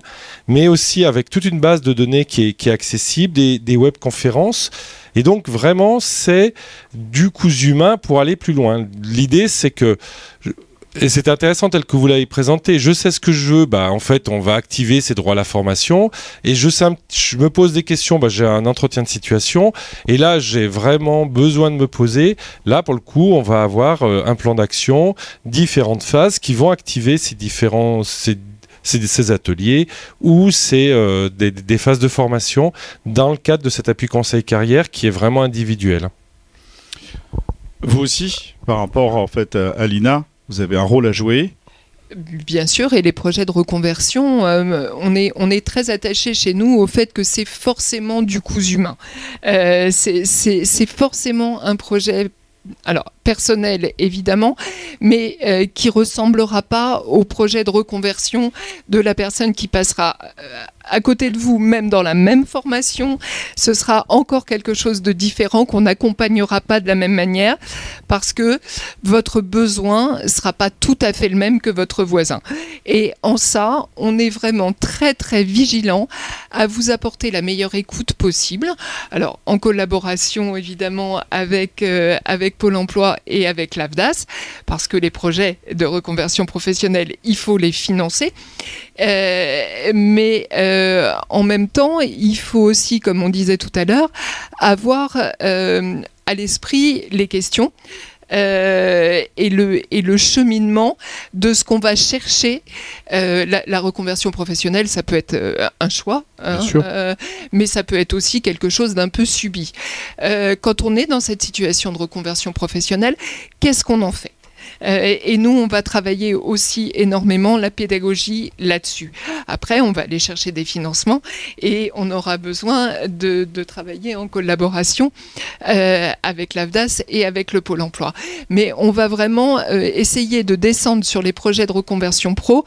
mais aussi avec toute une base de données qui est, accessible, des, des webconférences. Et donc vraiment, c'est du cousu humain pour aller plus loin. L'idée, c'est que... Et c'est intéressant tel que vous l'avez présenté. Je sais ce que je veux. Bah, en fait, on va activer ces droits à la formation. Et je, me pose des questions. Bah, j'ai un entretien de situation. Et là, j'ai vraiment besoin de me poser. Là, pour le coup, on va avoir euh, un plan d'action, différentes phases qui vont activer ces différents, ces, ces ateliers ou ces, euh, des, des phases de formation dans le cadre de cet appui conseil carrière qui est vraiment individuel. Vous aussi, par rapport en fait à, l'INA, vous avez un rôle à jouer. Bien sûr, et les projets de reconversion, euh, on, est, on est très attaché chez nous au fait que c'est forcément du coût humain. Euh, c'est- c'est c'est forcément un projet, alors personnel évidemment, mais euh, qui ressemblera pas au projet de reconversion de la personne qui passera euh, à côté de vous, même dans la même formation, ce sera encore quelque chose de différent qu'on n'accompagnera pas de la même manière parce que votre besoin sera pas tout à fait le même que votre voisin. Et en ça, on est vraiment très très vigilant à vous apporter la meilleure écoute possible. Alors en collaboration évidemment avec euh, avec Pôle Emploi et avec l'AFDAS parce que les projets de reconversion professionnelle, il faut les financer. Euh, mais euh, en même temps, il faut aussi, comme on disait tout à l'heure, avoir euh, à l'esprit les questions. Euh, et, le, et le cheminement de ce qu'on va chercher. Euh, la, la, reconversion professionnelle, ça peut être euh, un choix, hein, mais ça peut être aussi quelque chose d'un peu subi. quand on est dans cette situation de reconversion professionnelle, qu'est-ce qu'on en fait? euh, et nous, on va travailler aussi énormément la pédagogie là-dessus. Après, on va aller chercher des financements et on aura besoin de, travailler en collaboration euh, avec l'AFDAS et avec le Pôle emploi. Mais on va vraiment euh, essayer de descendre sur les projets de reconversion pro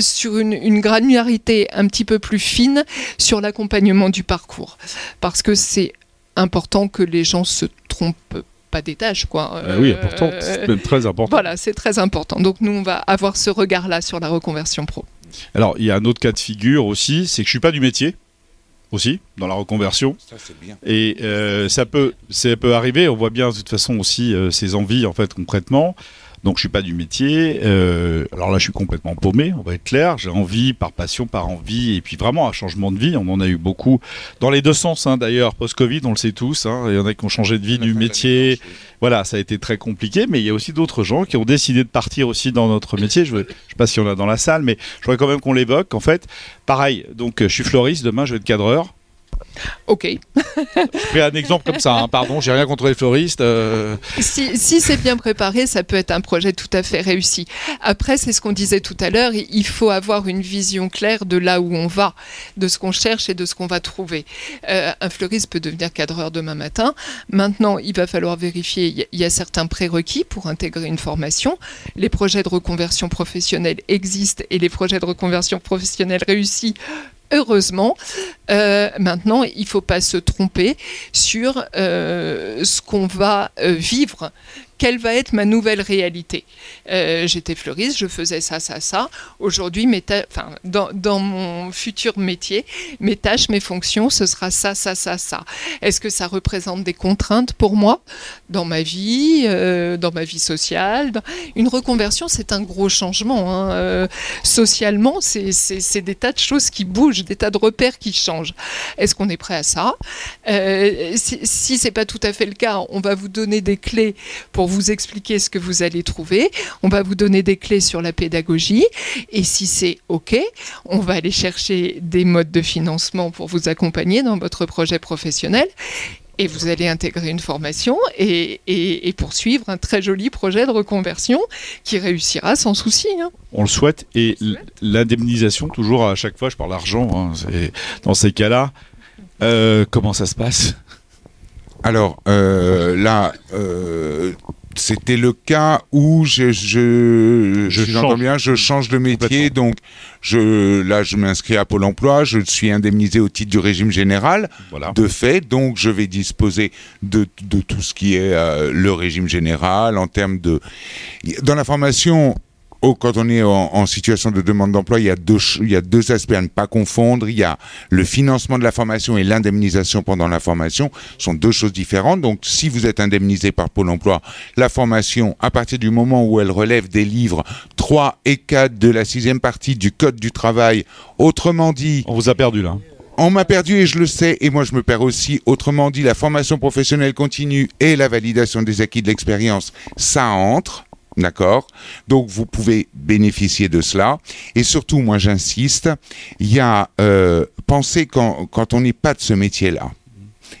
sur une, une granularité un petit peu plus fine sur l'accompagnement du parcours. Parce que c'est important que les gens se trompent pas des tâches, quoi. Ah oui, important, c'est même très important. Voilà, c'est très important. Donc nous, on va avoir ce regard-là sur la reconversion pro. Alors, il y a un autre cas de figure aussi, c'est que je suis pas du métier aussi dans la reconversion. Ça, c'est bien. Et euh, ça peut, ça peut arriver. On voit bien de toute façon aussi euh, ces envies en fait concrètement. Donc je suis pas du métier. Euh, alors là, je suis complètement paumé, on va être clair. J'ai envie, par passion, par envie, et puis vraiment un changement de vie. On en a eu beaucoup dans les deux sens, hein, d'ailleurs. Post-Covid, on le sait tous. Hein. il y en a qui ont changé de vie, du métier. Voilà, ça a été très compliqué, mais il y a aussi d'autres gens qui ont décidé de partir aussi dans notre métier. Je ne sais pas si on a dans la salle, mais je voudrais quand même qu'on l'évoque. En fait, pareil. Donc je suis fleuriste. Demain, je vais être cadreur. Ok. (laughs) je fais un exemple comme ça, hein. pardon, j'ai rien contre les floristes. Euh. Si, si c'est bien préparé, ça peut être un projet tout à fait réussi. Après, c'est ce qu'on disait tout à l'heure, il faut avoir une vision claire de là où on va, de ce qu'on cherche et de ce qu'on va trouver. Euh, un fleuriste peut devenir cadreur demain matin. Maintenant, il va falloir vérifier, il y a certains prérequis pour intégrer une formation. Les projets de reconversion professionnelle existent et les projets de reconversion professionnelle réussis heureusement. Euh, maintenant, il ne faut pas se tromper sur euh, ce qu'on va euh, vivre quelle va être ma nouvelle réalité? J'étais fleuriste, je faisais ça, ça, ça. Aujourd'hui, dans, mon futur métier, mes tâches, mes fonctions, ce sera ça, ça, ça, ça. Est-ce que ça représente des contraintes pour moi? Dans ma vie, dans ma vie sociale Une reconversion, c'est un gros changement. Hein. Socialement, c'est des tas de choses qui bougent, des tas de repères qui changent. Est-ce qu'on est prêt à ça? Si, si c'est pas tout à fait le cas, on va vous donner des clés pour vous expliquer ce que vous allez trouver. On va vous donner des clés sur la pédagogie. Et si c'est OK, on va aller chercher des modes de financement pour vous accompagner dans votre projet professionnel et vous allez intégrer une formation et, poursuivre un très joli projet de reconversion qui réussira sans souci. Hein. On le souhaite et l'indemnisation, toujours à chaque fois, je parle d'argent, hein, dans ces cas-là, euh, comment ça se passe? Alors euh, là, euh, c'était le cas où je, je, je change. bien, je change de métier, donc je, là je m'inscris à Pôle Emploi, je suis indemnisé au titre du régime général, voilà. de fait, donc je vais disposer de, de tout ce qui est euh, le régime général en termes de. Dans la formation, Oh, quand on est en, situation de demande d'emploi, il y, a deux, il y a deux aspects à ne pas confondre. Il y a le financement de la formation et l'indemnisation pendant la formation. Ce sont deux choses différentes. Donc, si vous êtes indemnisé par Pôle emploi, la formation, à partir du moment où elle relève des livres 3 et 4 de la sixième partie du Code du travail, autrement dit... On vous a perdu là on m'a perdu et je le sais, et moi je me perds aussi. Autrement dit, la formation professionnelle continue et la validation des acquis de l'expérience, ça entre. D'accord Donc vous pouvez bénéficier de cela. Et surtout, moi j'insiste, il y a euh, penser quand, quand on n'est pas de ce métier-là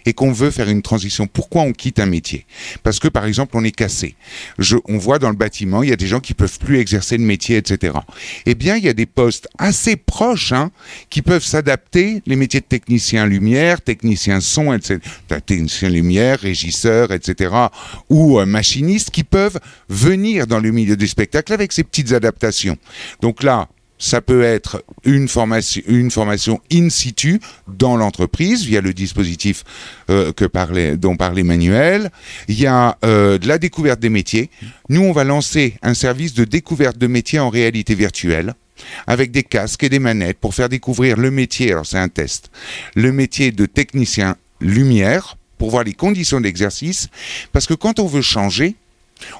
et qu'on veut faire une transition, pourquoi on quitte un métier? Parce que par exemple on est cassé. On voit dans le bâtiment, il y a des gens qui peuvent plus exercer le métier, etc. Eh bien, il y a des postes assez proches hein, qui peuvent s'adapter, les métiers de technicien lumière, technicien son, etc. Technicien lumière, régisseur, etc. Ou euh, machiniste qui peuvent venir dans le milieu du spectacle avec ces petites adaptations. Donc là, ça peut être une formation, in situ dans l'entreprise via le dispositif euh, que dont parlait Manuel. Il y a euh, de la découverte des métiers. Nous, on va lancer un service de découverte de métiers en réalité virtuelle avec des casques et des manettes pour faire découvrir le métier, alors c'est un test, le métier de technicien lumière pour voir les conditions d'exercice, parce que quand on veut changer,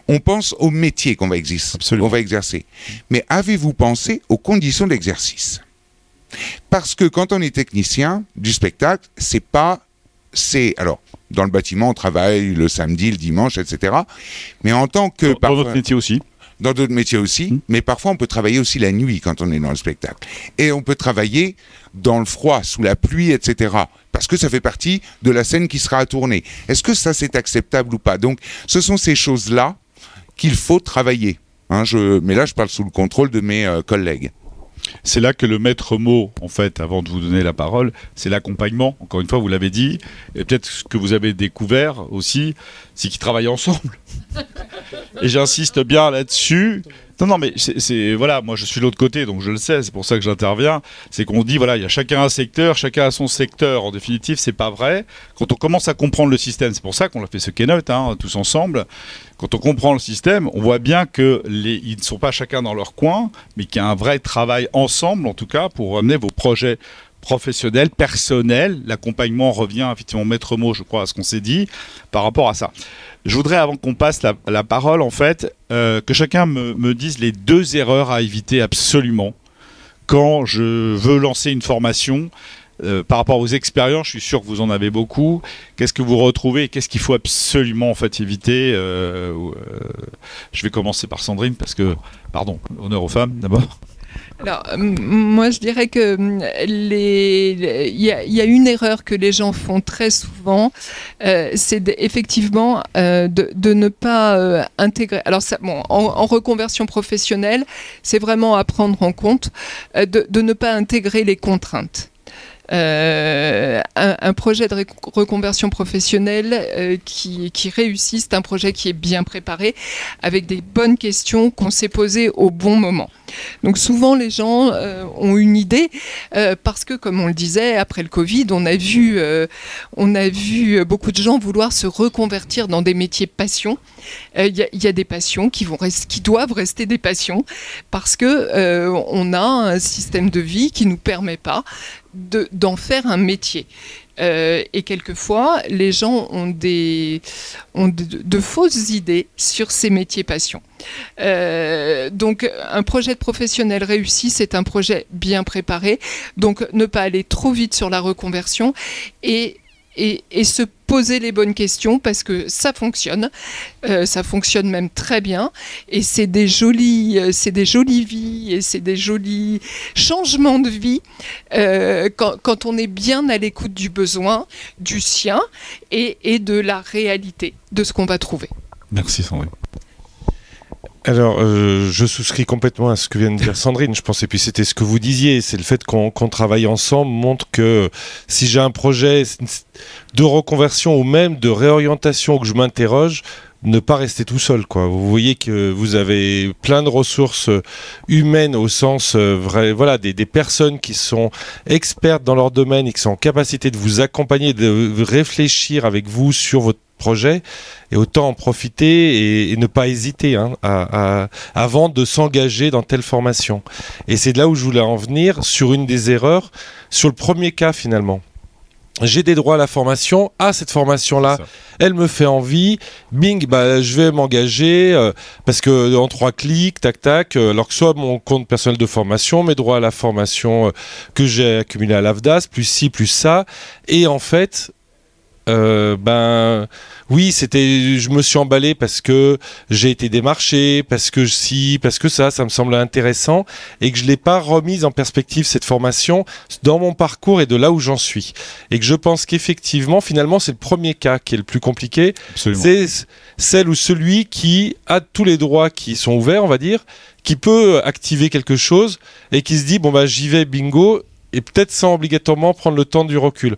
on pense au métier qu'on va, va exercer. Mais avez-vous pensé aux conditions d'exercice? Parce que quand on est technicien du spectacle, c'est pas. C'est. Alors, dans le bâtiment, on travaille le samedi, le dimanche, etc. Mais en tant que. Dans, notre métier aussi dans d'autres métiers aussi, mmh. mais parfois on peut travailler aussi la nuit quand on est dans le spectacle. Et on peut travailler dans le froid, sous la pluie, etc. Parce que ça fait partie de la scène qui sera à tourner. Est-ce que ça c'est acceptable ou pas? Donc ce sont ces choses-là qu'il faut travailler. Hein, mais là je parle sous le contrôle de mes euh, collègues. C'est là que le maître mot, en fait, avant de vous donner la parole, c'est l'accompagnement. Encore une fois, vous l'avez dit, et peut-être ce que vous avez découvert aussi, c'est qu'ils travaillent ensemble. et j'insiste bien là-dessus. Non, non, mais c'est voilà, moi je suis de l'autre côté, donc je le sais, c'est pour ça que j'interviens. C'est qu'on dit voilà, il y a chacun un secteur, chacun a son secteur. En définitive, c'est pas vrai. Quand on commence à comprendre le système, c'est pour ça qu'on a fait ce keynote, hein, tous ensemble. Quand on comprend le système, on voit bien que ils ne sont pas chacun dans leur coin, mais qu'il y a un vrai travail ensemble, en tout cas, pour amener vos projets professionnels, personnels. L'accompagnement revient effectivement maître mot, je crois, à ce qu'on s'est dit par rapport à ça. Je voudrais, avant qu'on passe la, parole, en fait, euh, que chacun me, dise les deux erreurs à éviter absolument quand je veux lancer une formation. Euh, par rapport aux expériences, je suis sûr que vous en avez beaucoup. Qu'est-ce que vous retrouvez et qu'est-ce qu'il faut absolument en fait éviter euh, Je vais commencer par Sandrine parce que, pardon, honneur aux femmes d'abord. Alors, moi, je dirais que il y, a une erreur que les gens font très souvent, euh, c'est effectivement euh, de, ne pas euh, intégrer. Alors, bon, en, reconversion professionnelle, c'est vraiment à prendre en compte de, ne pas intégrer les contraintes. Un, projet de reconversion professionnelle qui, qui réussit, c'est un projet qui est bien préparé, avec des bonnes questions qu'on s'est posées au bon moment. Donc souvent les gens euh, ont une idée euh, parce que comme on le disait après le Covid, on a vu euh, on a vu beaucoup de gens vouloir se reconvertir dans des métiers passion. Il y, a des passions qui vont qui doivent rester des passions parce que on a un système de vie qui nous permet pas d'en faire un métier. Euh, et quelquefois, les gens ont, des, ont de, fausses idées sur ces métiers passion. Euh, donc, un projet de professionnel réussi, c'est un projet bien préparé. Donc, ne pas aller trop vite sur la reconversion et et, se poser les bonnes questions parce que ça fonctionne, euh, ça fonctionne même très bien et c'est des jolies, euh, c'est des jolies vies et c'est des jolis changements de vie euh, quand, on est bien à l'écoute du besoin, du sien et, et de la réalité de ce qu'on va trouver. Merci Sandrine. Alors, euh, je souscris complètement à ce que vient de dire Sandrine, je pense, et puis c'était ce que vous disiez, c'est le fait qu'on travaille ensemble montre que si j'ai un projet de reconversion ou même de réorientation que je m'interroge, ne pas rester tout seul. Vous voyez que vous avez plein de ressources humaines au sens euh, vrai, voilà, des, des, personnes qui sont expertes dans leur domaine et qui sont en capacité de vous accompagner, de réfléchir avec vous sur votre projet et autant en profiter et, ne pas hésiter hein, avant de s'engager dans telle formation. Et c'est là où je voulais en venir sur une des erreurs, sur le premier cas finalement j'ai des droits à la formation. Ah, cette formation-là, elle me fait envie. Bing, bah, je vais m'engager euh, parce que en trois clics, tac, tac. Euh, alors que soit mon compte personnel de formation, mes droits à la formation euh, que j'ai accumulé à l'AFDAS, plus ci, plus ça. Et en fait, euh, ben oui, c'était, je me suis emballé parce que j'ai été démarché, parce que si, parce que ça, ça me semblait intéressant et que je l'ai pas remise en perspective cette formation dans mon parcours et de là où j'en suis. Et que je pense qu'effectivement, finalement, c'est le premier cas qui est le plus compliqué. C'est celle ou celui qui a tous les droits qui sont ouverts, on va dire, qui peut activer quelque chose et qui se dit bon bah j'y vais bingo et peut-être sans obligatoirement prendre le temps du recul.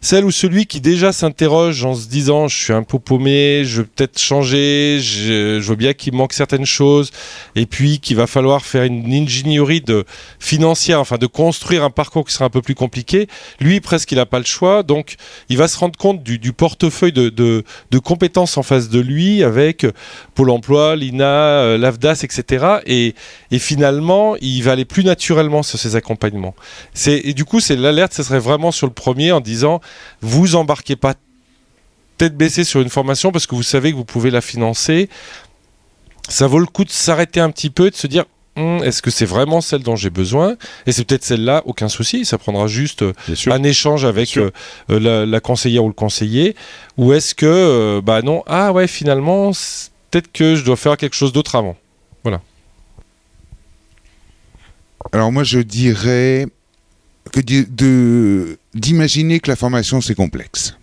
Celle ou celui qui déjà s'interroge en se disant je suis un peu paumé, je vais peut-être changer, je, vois bien qu'il manque certaines choses, et puis qu'il va falloir faire une ingénierie de financière, enfin de construire un parcours qui sera un peu plus compliqué. Lui, presque, il n'a pas le choix, donc il va se rendre compte du, portefeuille de, compétences en face de lui avec Pôle Emploi, l'INA, euh, l'AFDAS, etc. Et, et, finalement, il va aller plus naturellement sur ces accompagnements. Et du coup, c'est l'alerte, ce serait vraiment sur le premier en disant vous embarquez pas tête baissée sur une formation parce que vous savez que vous pouvez la financer. Ça vaut le coup de s'arrêter un petit peu et de se dire hum, est-ce que c'est vraiment celle dont j'ai besoin? Et c'est peut-être celle-là, aucun souci, ça prendra juste euh, un échange avec euh, euh, la, la, conseillère ou le conseiller. Ou est-ce que, euh, bah non, ah ouais, finalement, peut-être que je dois faire quelque chose d'autre avant. Voilà. Alors moi, je dirais que d'imaginer que la formation c'est complexe.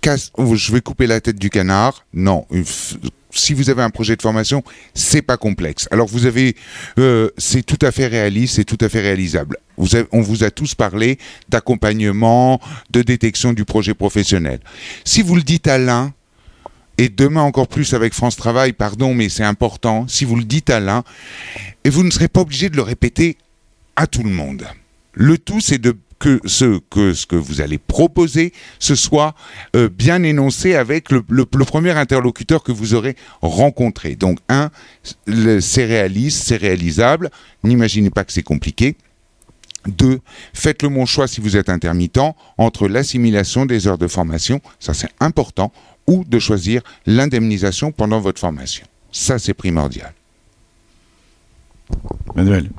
Casse, je vais couper la tête du canard. Non, si vous avez un projet de formation, c'est pas complexe. Alors vous avez, euh, c'est tout à fait réaliste, c'est tout à fait réalisable. On vous a tous parlé d'accompagnement, de détection du projet professionnel. Si vous le dites à l'un, et demain encore plus avec France Travail, pardon, mais c'est important, si vous le dites à l'un, et vous ne serez pas obligé de le répéter à tout le monde. Le tout, c'est de que ce que vous allez proposer ce soit euh, bien énoncé avec le, premier interlocuteur que vous aurez rencontré. Donc un, c'est réaliste, c'est réalisable. N'imaginez pas que c'est compliqué. Deux, faites le bon choix si vous êtes intermittent entre l'assimilation des heures de formation, ça c'est important, ou de choisir l'indemnisation pendant votre formation. Ça c'est primordial. Manuel.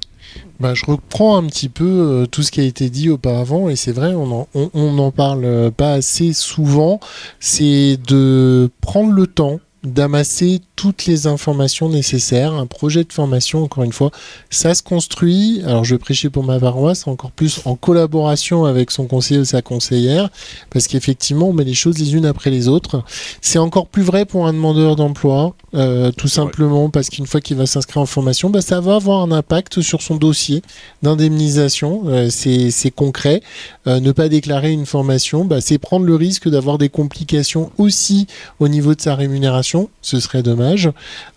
Bah, je reprends un petit peu euh, tout ce qui a été dit auparavant et c'est vrai, on n'en on, on parle pas assez souvent. C'est de prendre le temps d'amasser toutes les informations nécessaires. Un projet de formation, encore une fois, ça se construit. Alors, je vais prêcher pour ma paroisse, encore plus en collaboration avec son conseiller ou sa conseillère, parce qu'effectivement, on met les choses les unes après les autres. C'est encore plus vrai pour un demandeur d'emploi, euh, tout simplement ouais. parce qu'une fois qu'il va s'inscrire en formation, bah, ça va avoir un impact sur son dossier d'indemnisation. Euh, c'est concret. Euh, ne pas déclarer une formation, bah, c'est prendre le risque d'avoir des complications aussi au niveau de sa rémunération. Ce serait dommage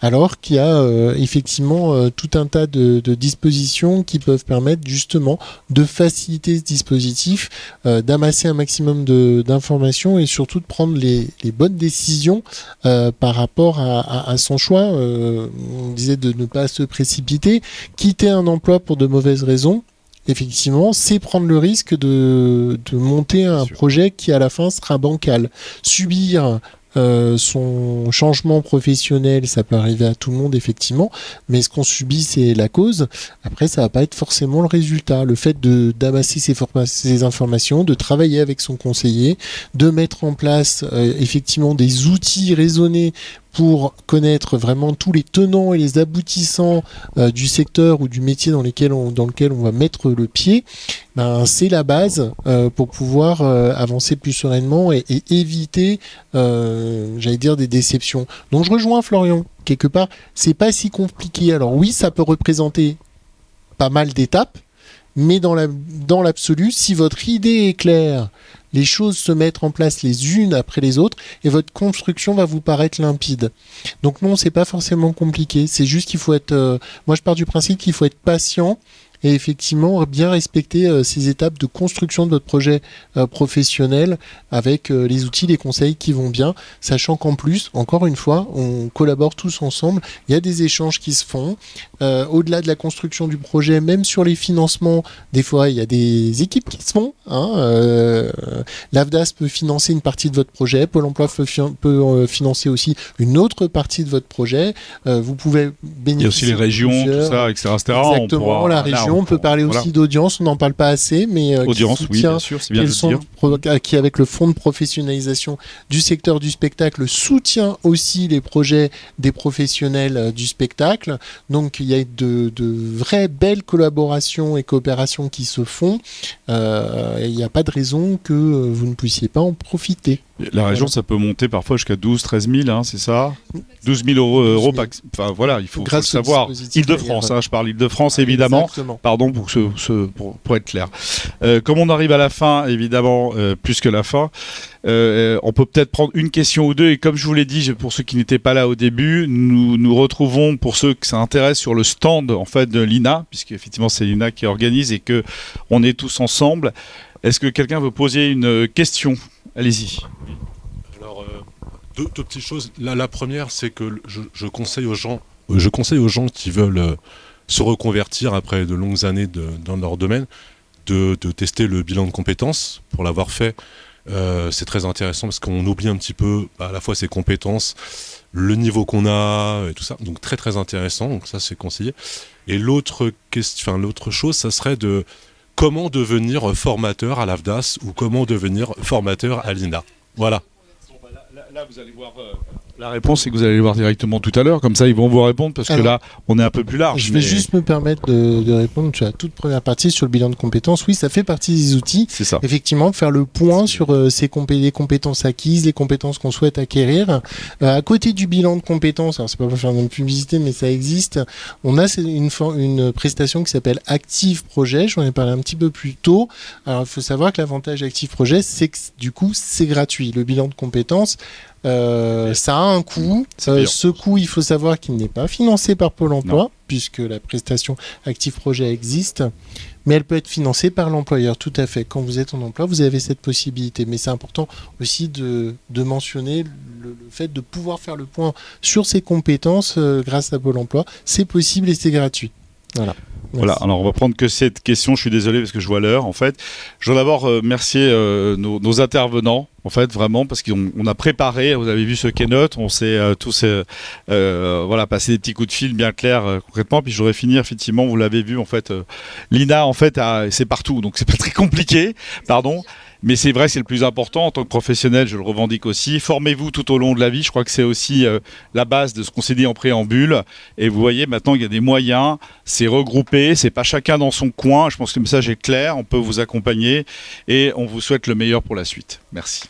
alors qu'il y a euh, effectivement euh, tout un tas de, de, dispositions qui peuvent permettre justement de faciliter ce dispositif, euh, d'amasser un maximum d'informations et surtout de prendre les, les bonnes décisions par rapport à, à, à son choix. On disait de ne pas se précipiter, quitter un emploi pour de mauvaises raisons effectivement, c'est prendre le risque de, de monter un projet qui à la fin sera bancal. Subir euh, son changement professionnel, ça peut arriver à tout le monde effectivement, mais ce qu'on subit c'est la cause. Après, ça va pas être forcément le résultat. Le fait de d'amasser ces, informations, de travailler avec son conseiller, de mettre en place euh, effectivement des outils raisonnés pour connaître vraiment tous les tenants et les aboutissants euh, du secteur ou du métier dans, lequel on va mettre le pied, ben, c'est la base euh, pour pouvoir euh, avancer plus sereinement et, éviter, j'allais dire, des déceptions. Donc je rejoins Florian, quelque part, c'est pas si compliqué. Alors oui, ça peut représenter pas mal d'étapes, mais dans l'absolu, si votre idée est claire, les choses se mettent en place les unes après les autres et votre construction va vous paraître limpide. Donc non, c'est pas forcément compliqué, c'est juste qu'il faut être euh, moi je pars du principe qu'il faut être patient et effectivement bien respecter euh, ces étapes de construction de votre projet euh, professionnel avec euh, les outils, les conseils qui vont bien, sachant qu'en plus, encore une fois, on collabore tous ensemble, il y a des échanges qui se font, euh, au-delà de la construction du projet, même sur les financements, des fois il y a des équipes qui se font, hein, euh, l'AFDAS peut financer une partie de votre projet, Pôle emploi peut, peut financer aussi une autre partie de votre projet, vous pouvez bénéficier... Il y a aussi les régions, tout ça, etc. Exactement, pourra, la région, on, peut parler voilà. aussi d'audience, on n'en parle pas assez, mais euh, audience, qui soutient, oui, bien sûr, c'est bien de le dire. qui avec le fonds de professionnalisation du secteur du spectacle soutient aussi les projets des professionnels euh, du spectacle. Donc il y a de, de vraies belles collaborations et coopérations qui se font. Euh, il n'y a pas de raison que vous ne puissiez pas en profiter. La région, ça peut monter parfois jusqu'à 12, 13 000, hein, c'est ça 12 000 euros, euh, euros. Enfin voilà, il faut, le savoir. Île-de-France, hein, je parle Île-de-France évidemment. Exactement. Pardon pour, ce, ce- pour, pour être clair. Euh, comme on arrive à la fin, évidemment, euh, plus que la fin, euh, on peut peut-être prendre une question ou deux. Et comme je vous l'ai dit, pour ceux qui n'étaient pas là au début, nous nous retrouvons pour ceux que ça intéresse sur le stand en fait de l'INA, puisque effectivement c'est l'INA qui organise et que on est tous ensemble. Est-ce que quelqu'un veut poser une euh, question? Allez-y. Alors, euh, deux, petites choses. La, la première, c'est que je, conseille aux gens, euh, je conseille aux gens qui veulent se reconvertir après de longues années dans leur domaine, de, tester le bilan de compétences. Pour l'avoir fait, c'est très intéressant parce qu'on oublie un petit peu bah, à la fois ses compétences, le niveau qu'on a et tout ça. Donc très très intéressant. Donc ça, c'est conseillé. Et l'autre question, l'autre chose, ça serait de comment devenir formateur à l'AFDAS ou comment devenir formateur à l'INA. Voilà. Allez voir. La réponse, c'est que vous allez les voir directement tout à l'heure. Comme ça, ils vont vous répondre parce que là, on est un peu plus large. Je vais mais juste me permettre de, de répondre sur la toute première partie sur le bilan de compétences. Oui, ça fait partie des outils. C'est ça. Effectivement, faire le point sur euh, ces compé- les compétences acquises, les compétences qu'on souhaite acquérir. Euh, à côté du bilan de compétences, alors c'est pas pour faire de la publicité, mais ça existe. On a une prestation qui s'appelle Active Projet. J'en ai parlé un petit peu plus tôt. Alors, il faut savoir que l'avantage Active Projet, c'est que du coup, c'est gratuit. Le bilan de compétences, euh, ça a un coût. C'est Euh, ce coût, il faut savoir qu'il n'est pas financé par Pôle Emploi, puisque la prestation Active Projet existe mais elle peut être financée par l'employeur, tout à fait. Quand vous êtes en emploi, vous avez cette possibilité. Mais c'est important aussi de, de mentionner le, le fait de pouvoir faire le point sur ses compétences euh, grâce à Pôle Emploi. C'est possible et c'est gratuit. Voilà. Voilà, alors on va prendre que cette question, je suis désolé parce que je vois l'heure en fait. Je veux d'abord euh, remercier euh, nos, nos intervenants, en fait, vraiment, parce qu'on on a préparé, vous avez vu ce keynote, on s'est euh, tous euh, euh, voilà, passé des petits coups de fil bien clairs concrètement, puis je voudrais finir, effectivement, vous l'avez vu, en fait, l'INA, en fait, c'est partout, donc c'est pas très compliqué, pardon. Mais c'est vrai, c'est le plus important en tant que professionnel, je le revendique aussi. Formez-vous tout au long de la vie, je crois que c'est aussi euh, la base de ce qu'on s'est dit en préambule. Et vous voyez, maintenant, il y a des moyens, c'est regroupé, c'est pas chacun dans son coin. Je pense que le message est clair, on peut vous accompagner et on vous souhaite le meilleur pour la suite. Merci.